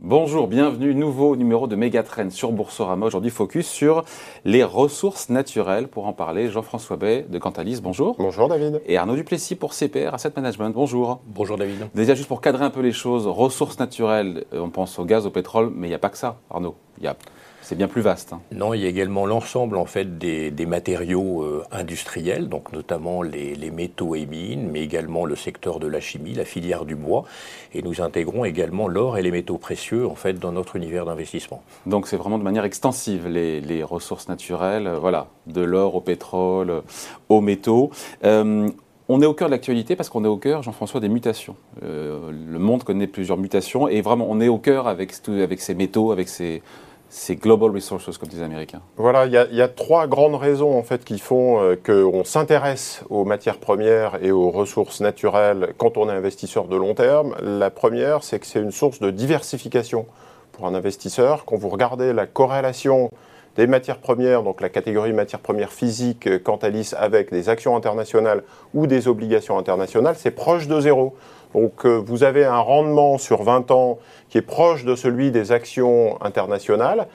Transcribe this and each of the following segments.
Bonjour, bienvenue, nouveau numéro de Megatrend sur Boursorama. Aujourd'hui, focus sur les ressources naturelles. Pour en parler, Jean-François Bay de Cantalis, bonjour. Bonjour David. Et Arnaud Duplessis pour CPR Asset Management, bonjour. Bonjour David. Déjà, juste pour cadrer un peu les choses, ressources naturelles, euh, on pense au gaz, au pétrole, mais il n'y a pas que ça, Arnaud. Il y a c'est bien plus vaste. Hein. Non, il y a également l'ensemble en fait des, matériaux euh, industriels, donc notamment les, métaux et mines, mais également le secteur de la chimie, la filière du bois, et nous intégrons également l'or et les métaux précieux en fait dans notre univers d'investissement. Donc c'est vraiment de manière extensive les, ressources naturelles, euh, voilà, de l'or au pétrole, euh, aux métaux. on est au cœur de l'actualité parce qu'on est au cœur, Jean-François, des mutations. le monde connaît plusieurs mutations et vraiment, on est au cœur avec, avec ces métaux, avec ces, c'est global resources, comme disent les Américains. Voilà, il y, a trois grandes raisons en fait qui font euh, qu'on s'intéresse aux matières premières et aux ressources naturelles quand on est investisseur de long terme. La première, c'est que c'est une source de diversification pour un investisseur. Quand vous regardez la corrélation des matières premières, donc la catégorie matières premières physiques, quant à avec des actions internationales ou des obligations internationales, c'est proche de zéro. Donc euh, vous avez un rendement sur 20 ans qui est proche de celui des actions internationales,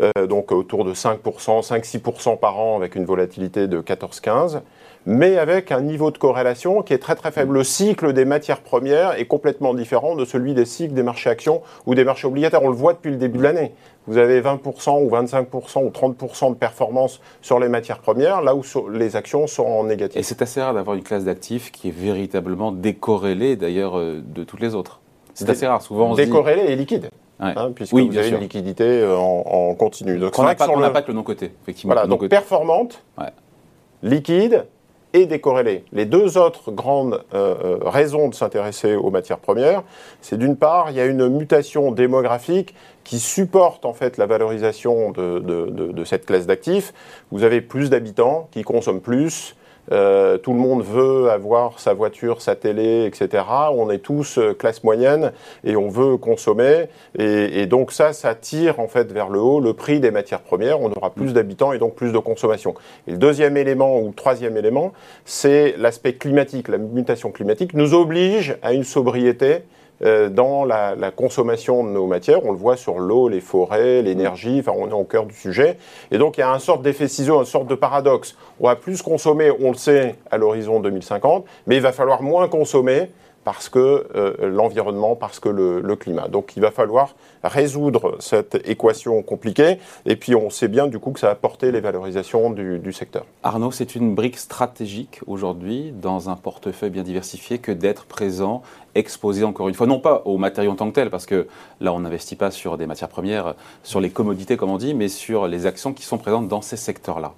euh, donc autour de 5%, 5-6% par an avec une volatilité de 14-15 mais avec un niveau de corrélation qui est très très faible. Le cycle des matières premières est complètement différent de celui des cycles des marchés actions ou des marchés obligataires. On le voit depuis le début de l'année. Vous avez 20% ou 25% ou 30% de performance sur les matières premières, là où les actions sont en négatif. Et c'est assez rare d'avoir une classe d'actifs qui est véritablement décorrélée d'ailleurs euh, de toutes les autres. C'est assez rare. Souvent, décorrélée et liquide. Hein, puisque oui, vous avez une liquidité euh, en, continu. Donc, on n'a pas, le... pas que le non-côté, effectivement. Voilà, donc performante, liquide, et décorrélé. Les deux autres grandes euh, euh, raisons de s'intéresser aux matières premières, c'est d'une part, il y a une mutation démographique qui supporte en fait la valorisation de, de cette classe d'actifs. Vous avez plus d'habitants qui consomment plus, euh, tout le monde veut avoir sa voiture, sa télé, etc. On est tous euh, classe moyenne et on veut consommer. Et, donc ça, ça tire en fait vers le haut le prix des matières premières. On aura plus d'habitants et donc plus de consommation. Et le deuxième élément ou le troisième élément, c'est l'aspect climatique. La mutation climatique nous oblige à une sobriété dans la, consommation de nos matières. On le voit sur l'eau, les forêts, l'énergie, enfin on est au cœur du sujet. Et donc il y a un sorte d'effet ciseau, une sorte de paradoxe. On va plus consommer, on le sait, à l'horizon 2050, mais il va falloir moins consommer parce que euh, l'environnement, parce que le, climat. Donc il va falloir résoudre cette équation compliquée, et puis on sait bien du coup que ça va porter les valorisations du, du secteur. Arnaud, c'est une brique stratégique aujourd'hui dans un portefeuille bien diversifié que d'être présent, exposé encore une fois, non pas aux matériaux en tant que tels, parce que là on n'investit pas sur des matières premières, sur les commodités comme on dit, mais sur les actions qui sont présentes dans ces secteurs-là.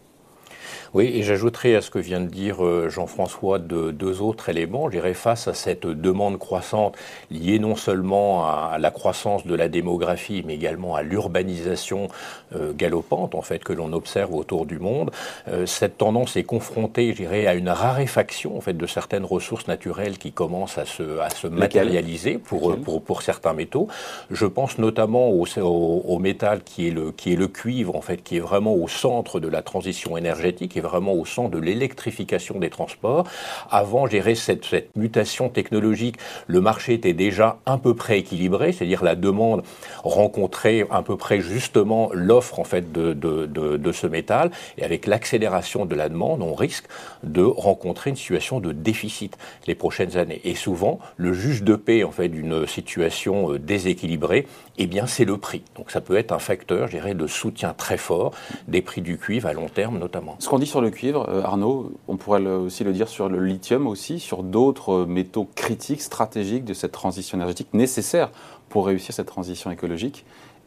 Oui, et j'ajouterai à ce que vient de dire euh, Jean-François de deux autres éléments. J'irai face à cette demande croissante liée non seulement à la croissance de la démographie, mais également à l'urbanisation euh, galopante en fait que l'on observe autour du monde. Euh, cette tendance est confrontée, je dirais, à une raréfaction en fait de certaines ressources naturelles qui commencent à se, à se matérialiser pour, pour, pour, certains métaux. Je pense notamment au, au, métal qui est le qui est le cuivre en fait, qui est vraiment au centre de la transition énergétique vraiment au centre de l'électrification des transports. Avant, gérer cette, cette mutation technologique, le marché était déjà un peu près équilibré, c'est-à-dire la demande rencontrait à peu près justement l'offre en fait de, de, de, ce métal. Et avec l'accélération de la demande, on risque de rencontrer une situation de déficit les prochaines années. Et souvent, le juge de paix en fait d'une situation euh, déséquilibrée, eh bien, c'est le prix. Donc, ça peut être un facteur, je dirais, de soutien très fort des prix du cuivre à long terme notamment. Sur le cuivre, euh, Arnaud, on pourrait aussi le dire sur le lithium aussi, sur d'autres euh, métaux critiques, stratégiques de cette transition énergétique nécessaire pour réussir cette transition écologique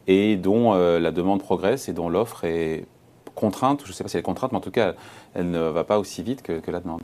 et dont euh, la demande progresse et dont l'offre est contrainte, je ne sais pas si elle est contrainte, mais en tout cas, elle ne va pas aussi vite que, la demande.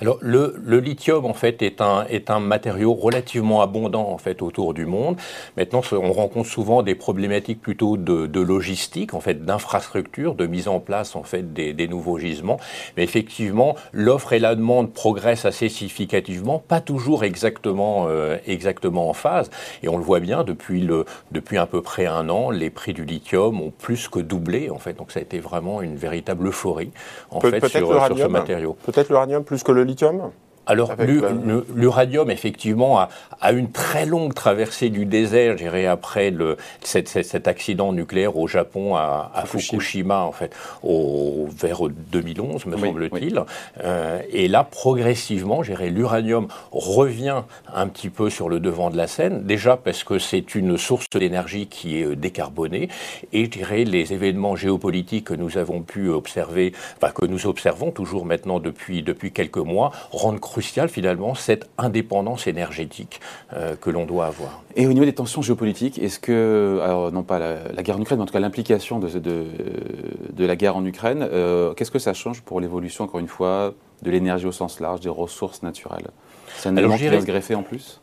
Alors, le, lithium, en fait, est un, est un matériau relativement abondant, en fait, autour du monde. Maintenant, on rencontre souvent des problématiques plutôt de, logistique, en fait, d'infrastructure, de mise en place, en fait, des, nouveaux gisements. Mais effectivement, l'offre et la demande progressent assez significativement, pas toujours exactement, euh, exactement en phase. Et on le voit bien, depuis, le, depuis à peu près un an, les prix du lithium ont plus que doublé, en fait. Donc, ça a été vraiment une véritable euphorie, en fait, sur, ce matériau. Peut-être l'uranium plus que le lithium? Alors, l'uranium, effectivement, a, une très longue traversée du désert, j'irai après le, cet, accident nucléaire au Japon, à, Fukushima. en fait, au, vers 2011, me semble-t-il. Euh, et là, progressivement, j'irai l'uranium revient un petit peu sur le devant de la scène, déjà parce que c'est une source d'énergie qui est euh, décarbonée, et je dirais les événements géopolitiques que nous avons pu observer, enfin que nous observons toujours maintenant depuis, depuis quelques mois, rendent crucial finalement cette indépendance énergétique euh, que l'on doit avoir. Et au niveau des tensions géopolitiques, est-ce que, alors non pas la, guerre en Ukraine, mais en tout cas l'implication de, de, de, la guerre en Ukraine, euh, qu'est-ce que ça change pour l'évolution, encore une fois, de l'énergie au sens large, des ressources naturelles? C'est un élément qui va se greffer en plus?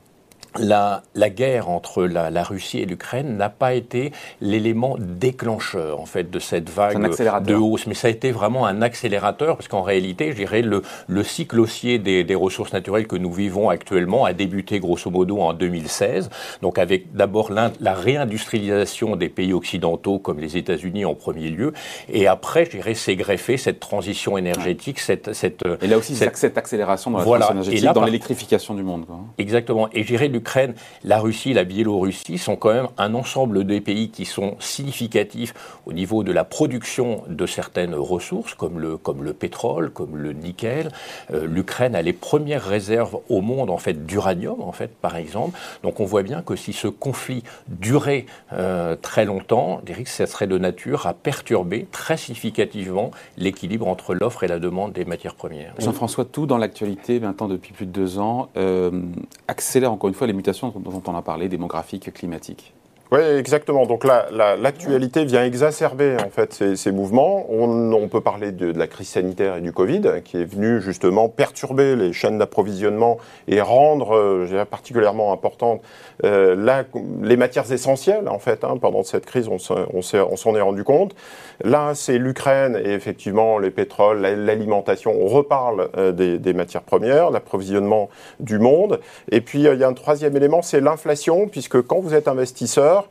La, la, guerre entre la, la Russie et l'Ukraine n'a pas été l'élément déclencheur en fait de cette vague de hausse, mais ça a été vraiment un accélérateur parce qu'en réalité, je dirais le, le cycle haussier des, des, ressources naturelles que nous vivons actuellement a débuté grosso modo en 2016, donc avec d'abord la réindustrialisation des pays occidentaux comme les États-Unis en premier lieu, et après, je dirais, s'est greffé cette transition énergétique, cette, cette et là aussi cette, cette accélération dans la transition énergétique, dans l'électrification du monde. Quoi. Exactement, et je dirais l'Ukraine, la Russie, la Biélorussie sont quand même un ensemble de pays qui sont significatifs au niveau de la production de certaines ressources, comme le, pétrole, comme le nickel. Euh, L'Ukraine a les premières réserves au monde en fait d'uranium, en fait, par exemple. Donc on voit bien que si ce conflit durait euh, très longtemps, que ça serait de nature à perturber très significativement l'équilibre entre l'offre et la demande des matières premières. Jean-François, tout dans l'actualité, maintenant depuis plus de deux ans, euh, accélère encore une fois les mutations dont on a parlé, démographiques, climatiques. Oui, exactement. Donc l'actualité vient exacerber en fait ces, mouvements. On, peut parler de, la crise sanitaire et du Covid, qui est venu justement perturber les chaînes d'approvisionnement et rendre euh, particulièrement importantes euh, les matières essentielles en fait. Hein. pendant cette crise, on s'en est rendu compte. Là, c'est l'Ukraine et effectivement les pétroles, l'alimentation. On reparle euh, des, des, matières premières, l'approvisionnement du monde. Et puis euh, il y a un troisième élément, c'est l'inflation, puisque quand vous êtes investisseur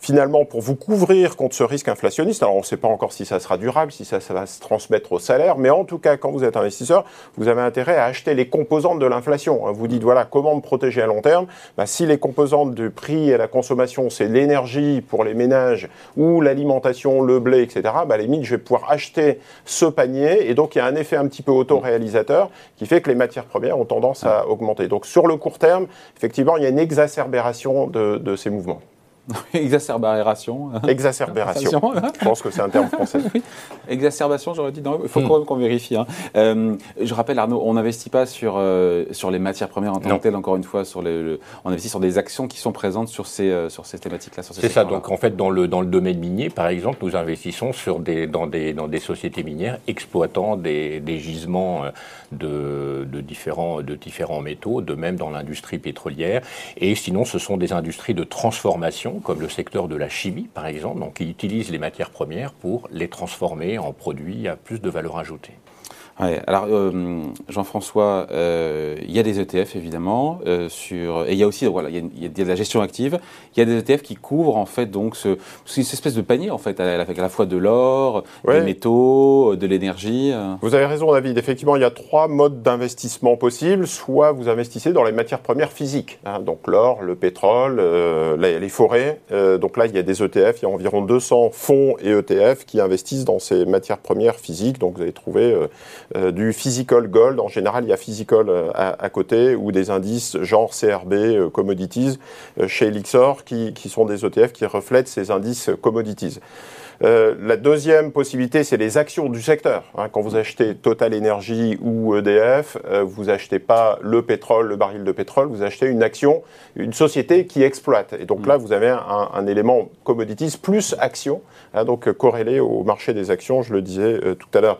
finalement, pour vous couvrir contre ce risque inflationniste, alors on ne sait pas encore si ça sera durable, si ça, va se transmettre au salaire, mais en tout cas, quand vous êtes investisseur, vous avez intérêt à acheter les composantes de l'inflation. Vous dites, voilà, comment me protéger à long terme bah, Si les composantes du prix et la consommation, c'est l'énergie pour les ménages ou l'alimentation, le blé, etc., bah, à la limite, je vais pouvoir acheter ce panier. Et donc, il y a un effet un petit peu autoréalisateur qui fait que les matières premières ont tendance à augmenter. Donc, sur le court terme, effectivement, il y a une exacerbération de ces mouvements. Exacerbération. Exacerbération. je pense que c'est un terme français. Exacerbation, j'aurais dit. Il faut hmm. qu'on vérifie. Hein. Euh, je rappelle, Arnaud, on n'investit pas sur, euh, sur les matières premières en tant que telles, encore une fois. Sur le, on investit sur des actions qui sont présentes sur ces, euh, sur ces thématiques-là. C'est ça. Donc, en fait, dans le, dans le domaine minier, par exemple, nous investissons sur des, dans, des, dans des sociétés minières exploitant des, des gisements de, de, différents, de différents métaux, de même dans l'industrie pétrolière. Et sinon, ce sont des industries de transformation comme le secteur de la chimie, par exemple, donc qui utilise les matières premières pour les transformer en produits à plus de valeur ajoutée. Alors euh, Jean-François, euh, il y a des ETF évidemment euh, sur et il y a aussi voilà il y, a, de la gestion active. Il y a des ETF qui couvrent en fait donc ce, une espèce de panier en fait avec à la fois de l'or, des métaux, de l'énergie. Vous avez raison David. Effectivement, il y a trois modes d'investissement possibles. Soit vous investissez dans les matières premières physiques, hein, donc l'or, le pétrole, les, forêts. donc là, il y a des ETF. Il y a environ 200 fonds et ETF qui investissent dans ces matières premières physiques. Donc vous allez trouver euh, du physical gold. En général, il y a physical euh, à, côté ou des indices genre CRB, euh, commodities chez Elixor qui, qui sont des ETF qui reflètent ces indices commodities. Euh, la deuxième possibilité, c'est les actions du secteur. Hein, quand vous achetez Total Energy ou EDF, euh, vous achetez pas le pétrole, le baril de pétrole, vous achetez une action, une société qui exploite. Et donc là, vous avez un, un élément commodities plus action, hein, donc euh, corrélé au marché des actions, je le disais tout à l'heure.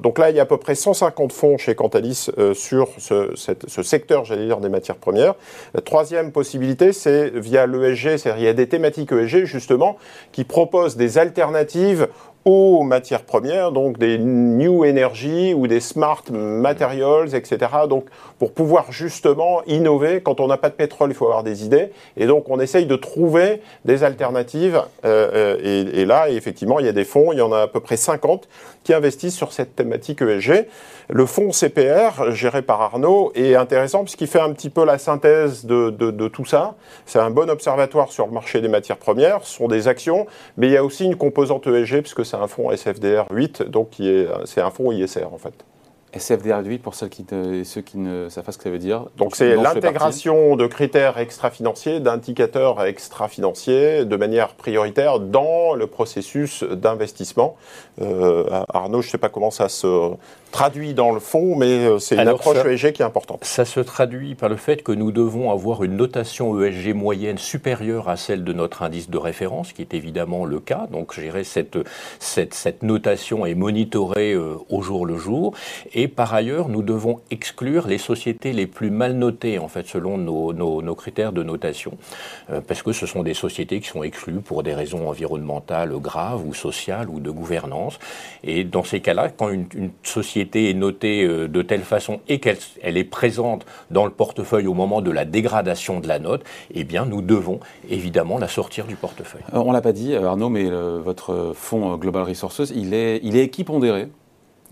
Donc là, il y a à peu près 150 fonds chez Cantalis sur ce, cette, ce secteur, j'allais dire, des matières premières. La troisième possibilité, c'est via l'ESG, c'est-à-dire il y a des thématiques ESG justement qui proposent des alternatives alternative aux matières premières, donc des new energy ou des smart materials, etc. Donc, pour pouvoir justement innover, quand on n'a pas de pétrole, il faut avoir des idées. Et donc, on essaye de trouver des alternatives. Euh, euh, et, là, effectivement, il y a des fonds, il y en a à peu près 50 qui investissent sur cette thématique ESG. Le fonds CPR, géré par Arnaud, est intéressant puisqu'il fait un petit peu la synthèse de, de, tout ça. C'est un bon observatoire sur le marché des matières premières. Ce sont des actions, mais il y a aussi une composante ESG puisque c'est un fonds SFDR 8, donc c'est un fonds ISR en fait. SFDR 8 pour ceux qui, ne, ceux qui ne savent pas ce que ça veut dire. Donc c'est l'intégration de critères extra-financiers, d'indicateurs extra-financiers de manière prioritaire dans le processus d'investissement. Euh, Arnaud, je ne sais pas comment ça se traduit dans le fond, mais euh, c'est une approche ESG qui est importante. Ça se traduit par le fait que nous devons avoir une notation ESG moyenne supérieure à celle de notre indice de référence, qui est évidemment le cas. Donc, dirais cette, cette, cette notation est monitorée euh, au jour le jour. Et par ailleurs, nous devons exclure les sociétés les plus mal notées, en fait, selon nos, nos, nos critères de notation, euh, parce que ce sont des sociétés qui sont exclues pour des raisons environnementales graves ou sociales ou de gouvernance. Et dans ces cas-là, quand une, une société est notée euh, de telle façon et qu'elle elle est présente dans le portefeuille au moment de la dégradation de la note, eh bien, nous devons évidemment la sortir du portefeuille. Euh, on l'a pas dit, euh, Arnaud, mais votre fonds Global Resources, il est, il est équipondéré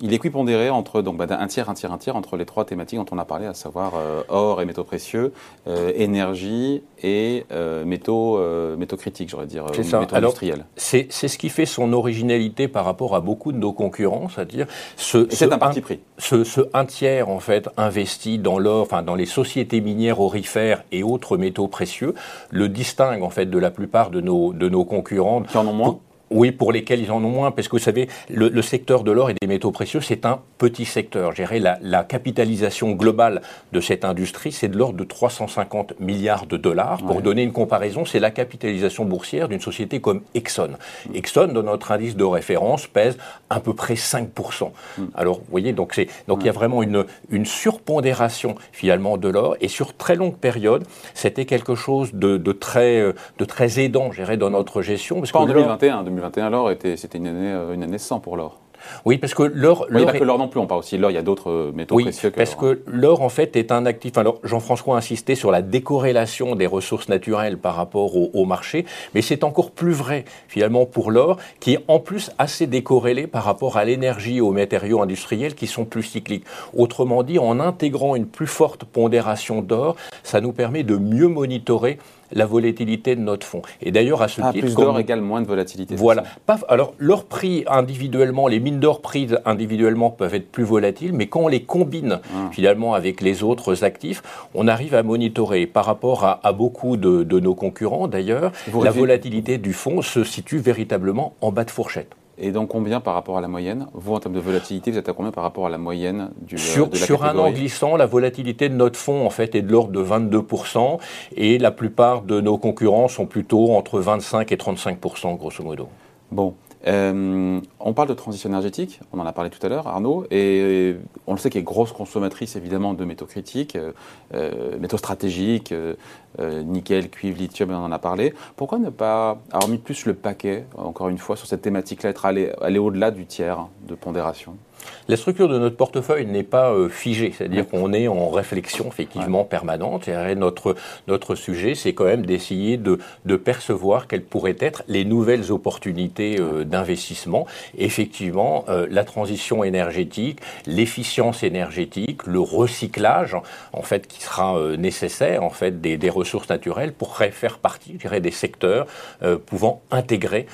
il est équipondéré entre donc bah, un tiers, un tiers, un tiers entre les trois thématiques dont on a parlé, à savoir euh, or et métaux précieux, euh, énergie et euh, métaux, métaux critiques, j'aurais dire, métaux industriels. C'est ce qui fait son originalité par rapport à beaucoup de nos concurrents, c'est-à-dire ce, c'est un parti pris. Ce, ce, un tiers en fait investi dans l'or, enfin dans les sociétés minières orifères et autres métaux précieux, le distingue en fait de la plupart de nos de nos concurrents. Qui en ont moins. Oui, pour lesquels ils en ont moins, parce que vous savez, le, secteur de l'or et des métaux précieux, c'est un petit secteur. Gérer la, la, capitalisation globale de cette industrie, c'est de l'ordre de 350 milliards de dollars. Pour donner une comparaison, c'est la capitalisation boursière d'une société comme Exxon. Exxon, dans notre indice de référence, pèse à peu près 5%. Mm. Alors, vous voyez, donc il y a vraiment une, une surpondération finalement de l'or, et sur très longue période, c'était quelque chose de, de, très de très aidant, gérer dans notre gestion. Parce Pas en 2021, 2021 2021, l'or, c'était une année, euh, une année sans pour l'or. Oui, parce que l'or. Il n'y a pas que l'or non plus, on parle aussi de l'or, il y a d'autres euh, métaux oui, précieux. Que parce que l'or, en fait, est un actif. Alors, Jean-François a insisté sur la décorrélation des ressources naturelles par rapport au, au marché, mais c'est encore plus vrai, finalement, pour l'or, qui est en plus assez décorrélé par rapport à l'énergie et aux matériaux industriels qui sont plus cycliques. Autrement dit, en intégrant une plus forte pondération d'or, ça nous permet de mieux monitorer la volatilité de notre fonds. Et d'ailleurs, à ce ah, titre... Plus d'or égale moins de volatilité. Voilà. alors, leurs prix individuellement, les mines d'or prises individuellement peuvent être plus volatiles, mais quand on les combine ah. finalement avec les autres actifs, on arrive à monitorer. Par rapport à, beaucoup de, de, nos concurrents, d'ailleurs, la volatilité du fonds se situe véritablement en bas de fourchette. Et donc combien par rapport à la moyenne? Vous, en termes de volatilité, vous êtes à combien par rapport à la moyenne du Sur, euh, de la sur un an glissant, la volatilité de notre fonds, en fait, est de l'ordre de 22%, et la plupart de nos concurrents sont plutôt entre 25 et 35%, grosso modo. Bon, euh, on parle de transition énergétique, on en a parlé tout à l'heure, Arnaud, et on le sait qu'il est grosse consommatrice évidemment de métaux critiques, euh, euh métaux stratégiques, nickel, cuivre, lithium, on en a parlé. Pourquoi ne pas avoir mis plus le paquet, encore une fois, sur cette thématique-là, être aller, aller au-delà du tiers de pondération? La structure de notre portefeuille n'est pas euh, figée, c'est-à-dire qu'on est en réflexion effectivement permanente. Et notre, notre sujet, c'est quand même d'essayer de, de, percevoir quelles pourraient être les nouvelles opportunités euh, d'investissement. Effectivement, euh, la transition énergétique, l'efficience énergétique, le recyclage, en fait, qui sera nécessaire, en fait, des, des, ressources naturelles pourrait faire partie, je dirais, des secteurs pouvant intégrer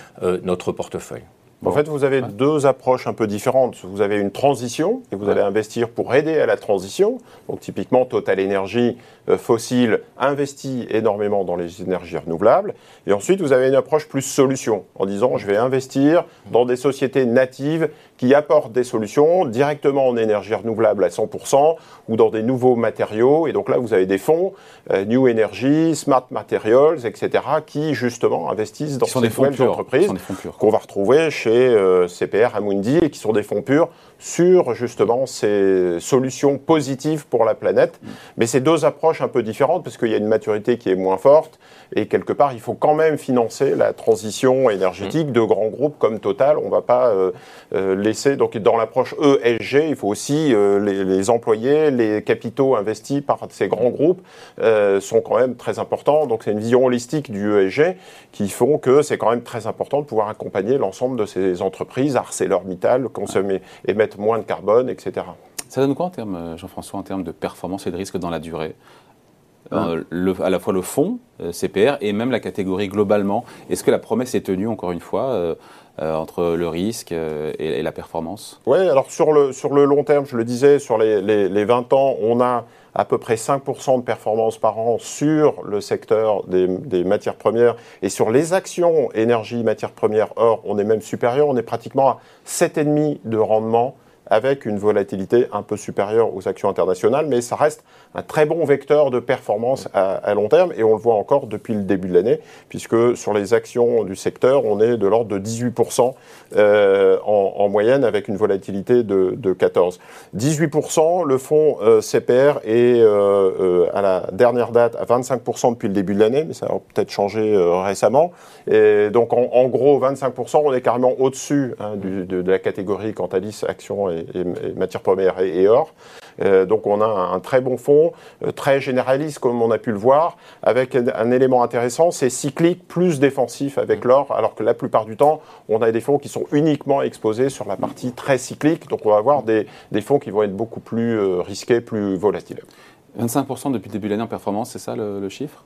notre portefeuille. En fait, vous avez deux approches un peu différentes. Vous avez une transition, et vous allez investir pour aider à la transition. Donc, typiquement, Total Energy euh, fossile investit énormément dans les énergies renouvelables. Et ensuite, vous avez une approche plus solution, en disant, je vais investir dans des sociétés natives qui apportent des solutions directement en énergie renouvelable à 100% ou dans des nouveaux matériaux. Et donc là, vous avez des fonds, euh, New Energy, Smart Materials, etc., qui justement investissent dans ces nouvelles entreprises qu'on va retrouver chez euh, CPR, Amundi, et qui sont des fonds purs sur justement ces solutions positives pour la planète. Mais c'est deux approches un peu différentes parce qu'il y a une maturité qui est moins forte et quelque part il faut quand même financer la transition énergétique de grands groupes comme Total. On ne va pas euh, euh, laisser donc dans l'approche ESG, il faut aussi euh, les, employés, les capitaux investis par ces grands groupes sont quand même très importants. Donc c'est une vision holistique du ESG qui font que c'est quand même très important de pouvoir accompagner l'ensemble de ces entreprises, ArcelorMittal, consommer, moins de carbone, etc. Ça donne quoi en termes, euh, Jean-François, en termes de performance et de risque dans la durée? Euh, le, à la fois le fonds, euh, CPR, et même la catégorie globalement. Est-ce que la promesse est tenue, encore une fois, entre le risque et, la performance Oui, alors sur le, sur le long terme, je le disais, sur les, les, les 20 ans, on a à peu près 5% de performance par an sur le secteur des, matières premières. Et sur les actions énergie, matières premières, or, on est même supérieur, on est pratiquement à 7,5 de rendement avec une volatilité un peu supérieure aux actions internationales, mais ça reste un très bon vecteur de performance à, long terme, et on le voit encore depuis le début de l'année, puisque sur les actions du secteur, on est de l'ordre de 18% euh, en, moyenne, avec une volatilité de, de 14. 18%, le fonds euh, CPR est euh, à la dernière date à 25% depuis le début de l'année, mais ça a peut-être changé récemment. Et donc en, gros, 25%, on est carrément au-dessus hein, de, la catégorie Cantalis actions et, matières premières et, et or. Euh, donc on a un, très bon fonds, euh, très généraliste comme on a pu le voir, avec un, élément intéressant, c'est cyclique plus défensif avec mm. l'or, alors que la plupart du temps, on a des fonds qui sont uniquement exposés sur la partie très cyclique, donc on va avoir des, fonds qui vont être beaucoup plus euh, risqués, plus volatiles. 25% depuis le début de l'année en performance, c'est ça le chiffre?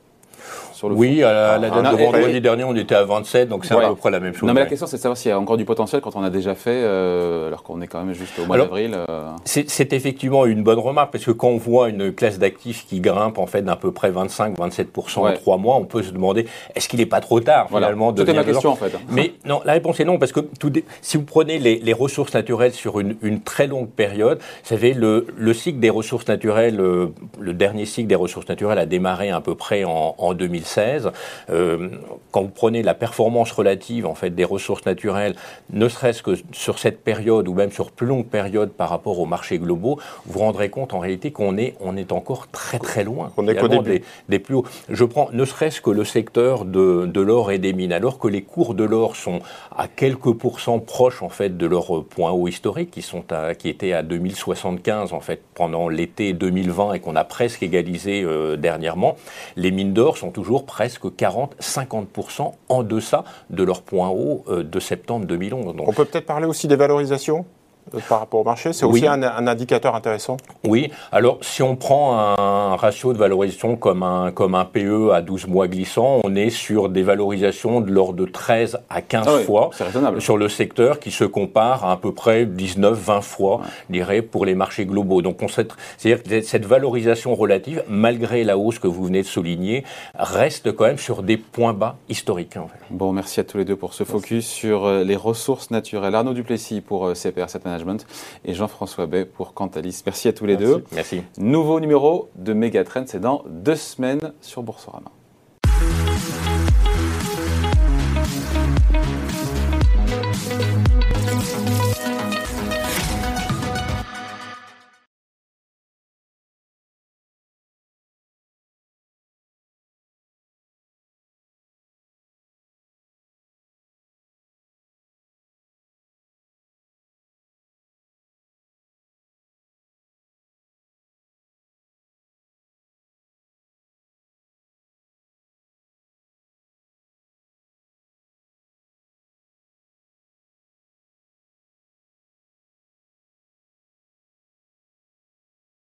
Oui, à la, date de vendredi dernier, on était à 27, donc c'est à peu près la même chose. Non, mais la question, c'est de savoir s'il y a encore du potentiel quand on a déjà fait, euh, alors qu'on est quand même juste au mois d'avril. Euh. C'est effectivement une bonne remarque, parce que quand on voit une classe d'actifs qui grimpe en fait d'à peu près 25-27% en trois mois, on peut se demander est-ce qu'il n'est pas trop tard finalement de C'était ma question en fait. Mais non, la réponse est non, parce que tout si vous prenez les, ressources naturelles sur une, très longue période, vous savez, le, cycle des ressources naturelles, euh, le, dernier cycle des ressources naturelles a démarré à peu près en, en 2016. Euh, quand vous prenez la performance relative en fait des ressources naturelles, ne serait-ce que sur cette période ou même sur plus longue période par rapport aux marchés globaux, vous vous rendrez compte en réalité qu'on est, on est encore très très loin. On est des, des, plus hauts. Je prends ne serait-ce que le secteur de, de l'or et des mines, alors que les cours de l'or sont à quelques pourcents proches en fait de leur point haut historique, qui sont à, qui étaient à 2075 en fait pendant l'été 2020 et qu'on a presque égalisé euh, dernièrement. Les mines d'or sont toujours presque 40-50% en deçà de leur point haut euh, de septembre 2011. On peut peut-être parler aussi des valorisations? Par rapport au marché C'est aussi un, indicateur intéressant Oui. Alors, si on prend un ratio de valorisation comme un, comme un PE à 12 mois glissant, on est sur des valorisations de l'ordre de 13 à 15 ah fois sur le secteur qui se compare à à peu près 19-20 fois, je dirais, pour les marchés globaux. Donc, c'est-à-dire que cette valorisation relative, malgré la hausse que vous venez de souligner, reste quand même sur des points bas historiques. Bon, merci à tous les deux pour ce focus sur euh, les ressources naturelles. Arnaud Duplessis pour euh, CPR, cette et Jean-François Bay pour Cantalis. Merci à tous les deux. Merci. Nouveau numéro de Megatrend, c'est dans deux semaines sur Boursorama.